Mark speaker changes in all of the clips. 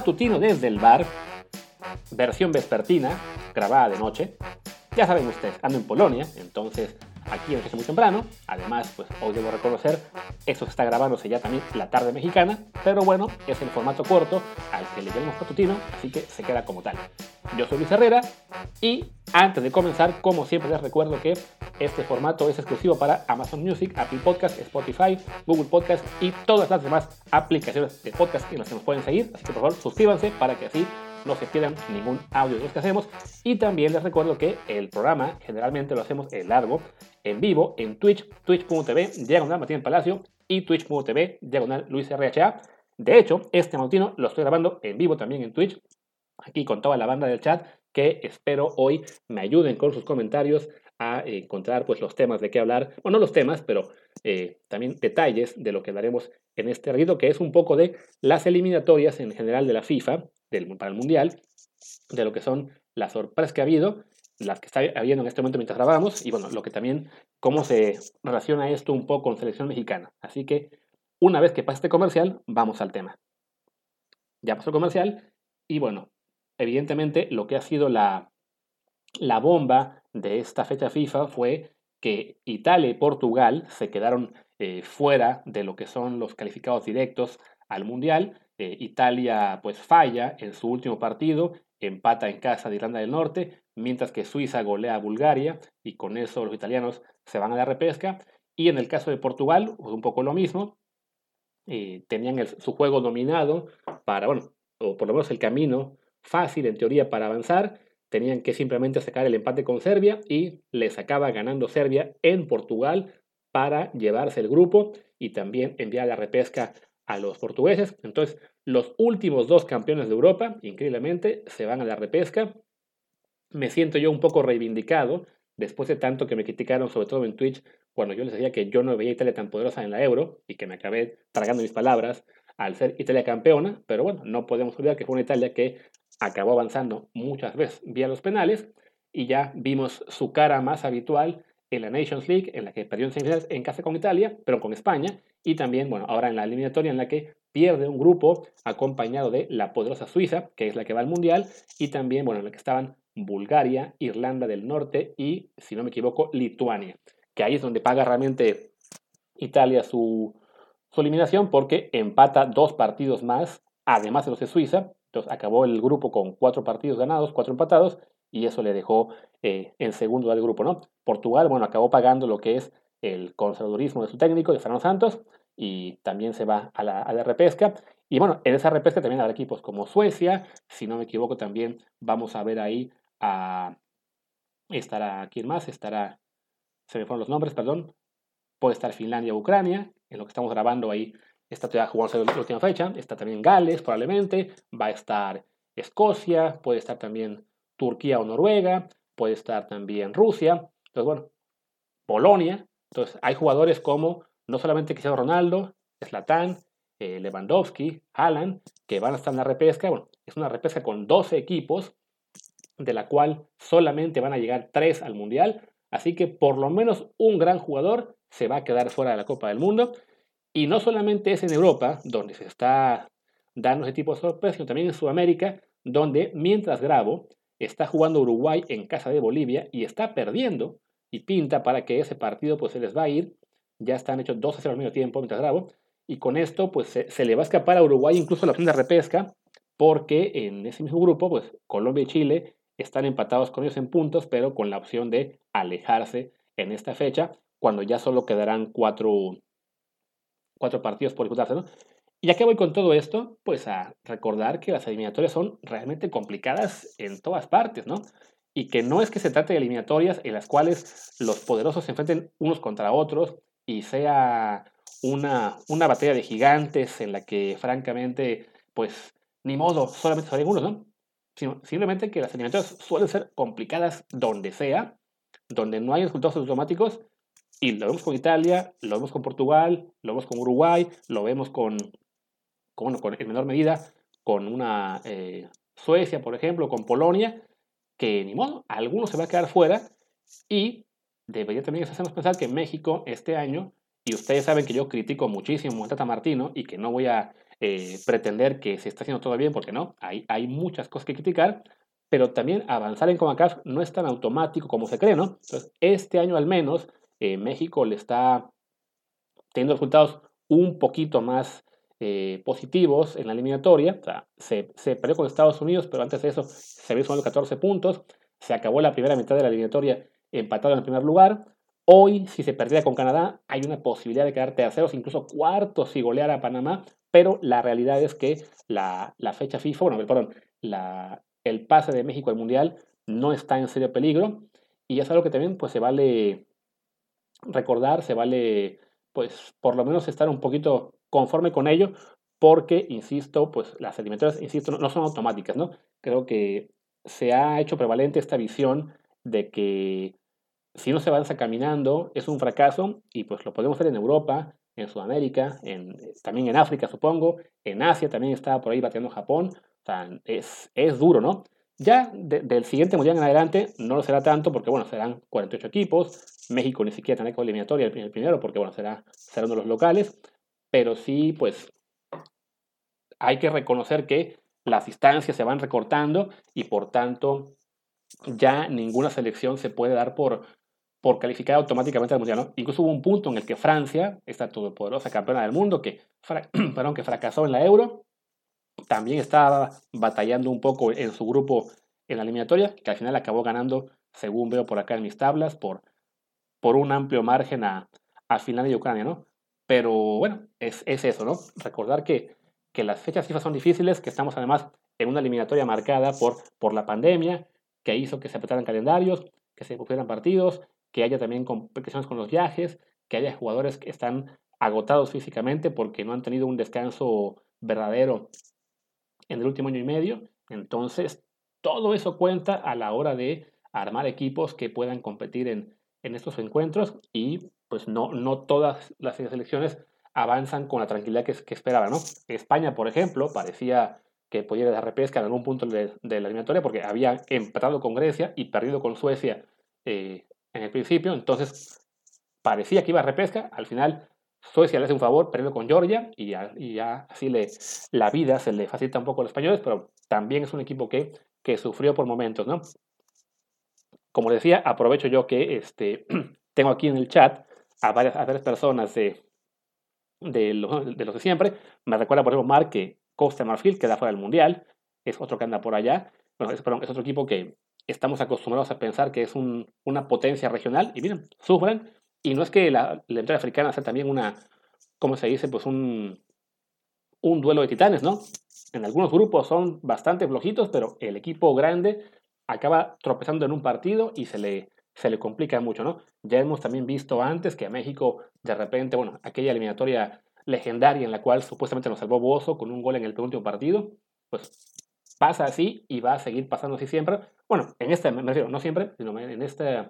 Speaker 1: Matutino desde el bar, versión vespertina, grabada de noche. Ya saben ustedes, ando en Polonia, entonces aquí es muy temprano. Además, pues hoy debo reconocer, esto está grabándose ya también la tarde mexicana, pero bueno, es el formato corto al que le llamamos matutino, así que se queda como tal. Yo soy Luis Herrera y antes de comenzar, como siempre les recuerdo que este formato es exclusivo para Amazon Music, Apple Podcast, Spotify, Google Podcast y todas las demás aplicaciones de podcast en las que nos pueden seguir. Así que por favor suscríbanse para que así no se pierdan ningún audio de los que hacemos. Y también les recuerdo que el programa generalmente lo hacemos en largo, en vivo, en Twitch, twitch.tv, diagonal Martín Palacio y twitch.tv, diagonal Luis RHA. De hecho, este matutino lo estoy grabando en vivo también en Twitch, aquí con toda la banda del chat, que espero hoy me ayuden con sus comentarios a encontrar pues los temas de qué hablar, bueno, no los temas, pero eh, también detalles de lo que hablaremos en este reto, que es un poco de las eliminatorias en general de la FIFA del, para el Mundial, de lo que son las sorpresas que ha habido, las que está habiendo en este momento mientras grabamos, y bueno, lo que también, cómo se relaciona esto un poco con selección mexicana. Así que, una vez que pase este comercial, vamos al tema. Ya pasó el comercial, y bueno, evidentemente lo que ha sido la, la bomba de esta fecha FIFA fue que Italia y Portugal se quedaron eh, fuera de lo que son los calificados directos al Mundial. Eh, Italia pues falla en su último partido, empata en casa de Irlanda del Norte, mientras que Suiza golea a Bulgaria y con eso los italianos se van a la repesca. Y en el caso de Portugal, pues, un poco lo mismo, eh, tenían su juego dominado para, bueno, o por lo menos el camino fácil en teoría para avanzar, tenían que simplemente sacar el empate con Serbia y les acaba ganando Serbia en Portugal para llevarse el grupo y también enviar la repesca a los portugueses. Entonces, los últimos dos campeones de Europa, increíblemente, se van a la repesca. Me siento yo un poco reivindicado después de tanto que me criticaron, sobre todo en Twitch, cuando yo les decía que yo no veía Italia tan poderosa en la Euro y que me acabé tragando mis palabras al ser Italia campeona, pero bueno, no podemos olvidar que fue una Italia que acabó avanzando muchas veces vía los penales y ya vimos su cara más habitual en la Nations League, en la que perdió en semifinales en casa con Italia, pero con España, y también, bueno, ahora en la eliminatoria en la que pierde un grupo acompañado de la poderosa Suiza, que es la que va al Mundial, y también, bueno, en la que estaban Bulgaria, Irlanda del Norte y, si no me equivoco, Lituania, que ahí es donde paga realmente Italia su, su eliminación porque empata dos partidos más, además de los de Suiza, entonces acabó el grupo con cuatro partidos ganados, cuatro empatados, y eso le dejó eh, en segundo del grupo, ¿no? Portugal, bueno, acabó pagando lo que es el conservadurismo de su técnico, de Fernando Santos, y también se va a la, a la repesca. Y bueno, en esa repesca también habrá equipos como Suecia, si no me equivoco también vamos a ver ahí a... Estará, ¿quién más? Estará, se me fueron los nombres, perdón. Puede estar Finlandia Ucrania, en lo que estamos grabando ahí Está todavía jugándose la última fecha. Está también Gales, probablemente. Va a estar Escocia. Puede estar también Turquía o Noruega. Puede estar también Rusia. Entonces, bueno, Polonia. Entonces, hay jugadores como no solamente Cristiano Ronaldo, Zlatan, eh, Lewandowski, Haaland, que van a estar en la repesca. Bueno, es una repesca con 12 equipos, de la cual solamente van a llegar 3 al Mundial. Así que por lo menos un gran jugador se va a quedar fuera de la Copa del Mundo. Y no solamente es en Europa, donde se está dando ese tipo de sorpresas, sino también en Sudamérica, donde mientras grabo, está jugando Uruguay en casa de Bolivia y está perdiendo y pinta para que ese partido pues se les va a ir. Ya están hechos 2 a 0 al mismo tiempo mientras grabo. Y con esto pues se, le va a escapar a Uruguay incluso la opción de repesca, porque en ese mismo grupo pues Colombia y Chile están empatados con ellos en puntos, pero con la opción de alejarse en esta fecha, cuando ya solo quedarán cuatro, cuatro partidos por disputarse, ¿no? Y ya voy con todo esto, pues a recordar que las eliminatorias son realmente complicadas en todas partes, ¿no? Y que no es que se trate de eliminatorias en las cuales los poderosos se enfrenten unos contra otros y sea una, una batalla de gigantes en la que francamente, pues ni modo, solamente son algunos, ¿no? Sino simplemente que las eliminatorias suelen ser complicadas donde sea, donde no hay resultados automáticos y lo vemos con Italia, lo vemos con Portugal, lo vemos con Uruguay, lo vemos con, con, en menor medida con una eh, Suecia, por ejemplo, con Polonia, que ni modo, algunos se va a quedar fuera y debería también hacernos pensar que México este año, y ustedes saben que yo critico muchísimo a Tata Martino y que no voy a eh, pretender que se está haciendo todo bien, porque no, hay, hay muchas cosas que criticar, pero también avanzar en CONCACAF no es tan automático como se cree, ¿no? Entonces, este año al menos, eh, México le está teniendo resultados un poquito más eh, positivos en la eliminatoria. O sea, se, se, perdió con Estados Unidos, pero antes de eso se había sumado 14 puntos. Se acabó la primera mitad de la eliminatoria empatado en el primer lugar. Hoy, si se perdiera con Canadá, hay una posibilidad de quedar terceros, incluso cuartos si goleara a Panamá, pero la realidad es que la, la fecha FIFA, bueno, perdón, la, el pase de México al Mundial no está en serio peligro y es algo que también pues se vale recordar, se vale pues por lo menos estar un poquito conforme con ello porque, insisto, pues las eliminatorias, insisto, no, son automáticas, ¿no? Creo que se ha hecho prevalente esta visión de que si no se avanza caminando es un fracaso y pues lo podemos ver en Europa, en Sudamérica, en, también en África supongo, en Asia también está por ahí bateando Japón, o sea, es, es duro, ¿no? Ya del siguiente mundial en adelante no lo será tanto porque, bueno, serán 48 equipos. México ni siquiera tendrá que eliminatoria el primero porque, bueno, será, será uno de los locales. Pero sí, pues, hay que reconocer que las distancias se van recortando y, por tanto, ya ninguna selección se puede dar por, por calificar automáticamente al mundial. ¿no? Incluso hubo un punto en el que Francia, esta todopoderosa campeona del mundo, que fracasó en la Euro, también estaba batallando un poco en su grupo en la eliminatoria, que al final acabó ganando, según veo por acá en mis tablas, por, por un amplio margen a, a Finlandia y Ucrania, ¿no? Pero bueno, es, es eso, ¿no? Recordar que, que las fechas FIFA son difíciles, que estamos además en una eliminatoria marcada por, por la pandemia, que hizo que se apretaran calendarios, que se pusieran partidos, que haya también complicaciones con los viajes, que haya jugadores que están agotados físicamente porque no han tenido un descanso verdadero en el último año y medio. Entonces, todo eso cuenta a la hora de armar equipos que puedan competir en, en estos encuentros y pues no, no todas las selecciones avanzan con la tranquilidad que, que esperaban. ¿no? España, por ejemplo, parecía que podía dar repesca en algún punto de, la eliminatoria porque había empatado con Grecia y perdido con Suecia eh, en el principio. Entonces, parecía que iba a repesca. Al final Suecia le hace un favor perdiendo con Georgia y ya, así le, la vida se le facilita un poco a los españoles, pero también es un equipo que, que sufrió por momentos, ¿no? Como decía, aprovecho yo que este, tengo aquí en el chat a varias, a varias personas de, de, los, de siempre. Me recuerda, por ejemplo, Mark que Costa Marfil queda fuera del Mundial, es otro que anda por allá. Bueno, es, otro equipo que estamos acostumbrados a pensar que es un, una potencia regional y miren, sufren y no es que la, la entrada africana sea también una, ¿cómo se dice? Pues un, un duelo de titanes, ¿no? En algunos grupos son bastante flojitos, pero el equipo grande acaba tropezando en un partido y se le, se le complica mucho, ¿no? Ya hemos también visto antes que a México, de repente, bueno, aquella eliminatoria legendaria en la cual supuestamente nos salvó Bozo con un gol en el penúltimo partido, pues pasa así y va a seguir pasando así siempre. Bueno, en este, me refiero, no siempre, sino en este, en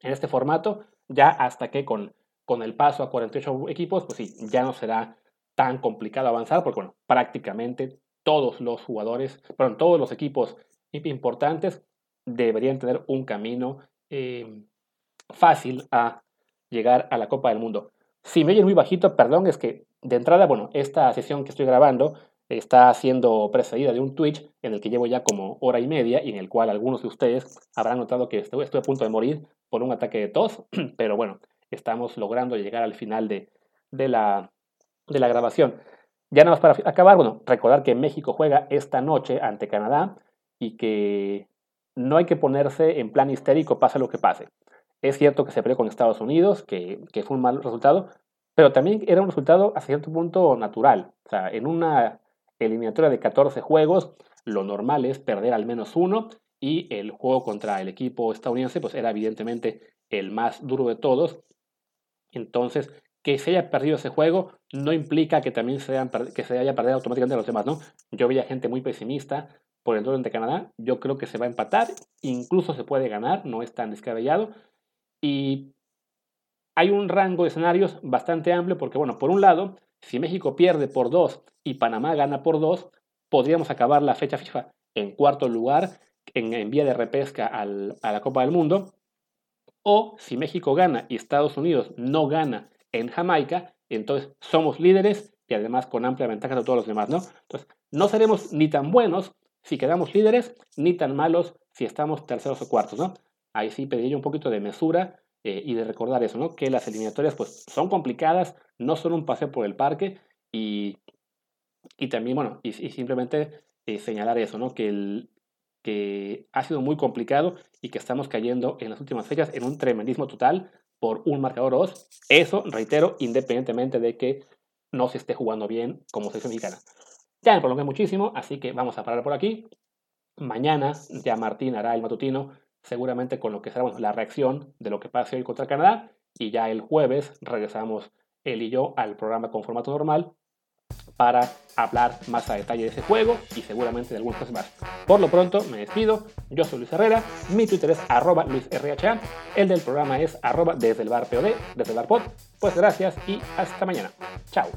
Speaker 1: este formato, ya hasta que con, con el paso a 48 equipos, pues sí, ya no será tan complicado avanzar, porque bueno, prácticamente todos los jugadores, perdón, todos los equipos importantes deberían tener un camino eh, fácil a llegar a la Copa del Mundo. Si me oyen muy bajito, perdón, es que de entrada, bueno, esta sesión que estoy grabando está siendo precedida de un Twitch en el que llevo ya como hora y media y en el cual algunos de ustedes habrán notado que estoy, estoy a punto de morir por un ataque de tos, pero bueno, estamos logrando llegar al final de, de, la, de la grabación. Ya nada más para acabar, bueno, recordar que México juega esta noche ante Canadá y que no hay que ponerse en plan histérico pase lo que pase. Es cierto que se perdió con Estados Unidos, que, que fue un mal resultado, pero también era un resultado a cierto punto natural. O sea, en una eliminatoria de 14 juegos, lo normal es perder al menos uno y el juego contra el equipo estadounidense pues era evidentemente el más duro de todos. Entonces, que se haya perdido ese juego no implica que también se, que se haya perdido automáticamente los demás, ¿no? Yo veía gente muy pesimista por el duelo de Canadá, yo creo que se va a empatar, incluso se puede ganar, no es tan descabellado. Y hay un rango de escenarios bastante amplio porque, bueno, por un lado, si México pierde por 2 y Panamá gana por 2, podríamos acabar la fecha FIFA en cuarto lugar en, vía de repesca a la Copa del Mundo. O si México gana y Estados Unidos no gana en Jamaica, entonces somos líderes y además con amplia ventaja de todos los demás, ¿no? Entonces, no seremos ni tan buenos si quedamos líderes, ni tan malos si estamos terceros o cuartos, ¿no? Ahí sí pediría un poquito de mesura eh, y de recordar eso, ¿no? Que las eliminatorias pues son complicadas, no son un paseo por el parque y, y también, bueno, y, simplemente eh, señalar eso, ¿no? Que, el, que ha sido muy complicado y que estamos cayendo en las últimas fechas en un tremendismo total por un marcador 2. Eso, reitero, independientemente de que no se esté jugando bien como selección mexicana. Ya me prolongué muchísimo, así que vamos a parar por aquí. Mañana ya Martín hará el matutino, seguramente con lo que será la reacción de lo que pase hoy contra Canadá. Y ya el jueves regresamos él y yo al programa con formato normal para hablar más a detalle de ese juego y seguramente de algunas cosas más. Por lo pronto, me despido. Yo soy Luis Herrera, mi Twitter es arroba LuisRHA, el del programa es arroba desde el bar POD, desde el bar pod. Pues gracias y hasta mañana. Chao.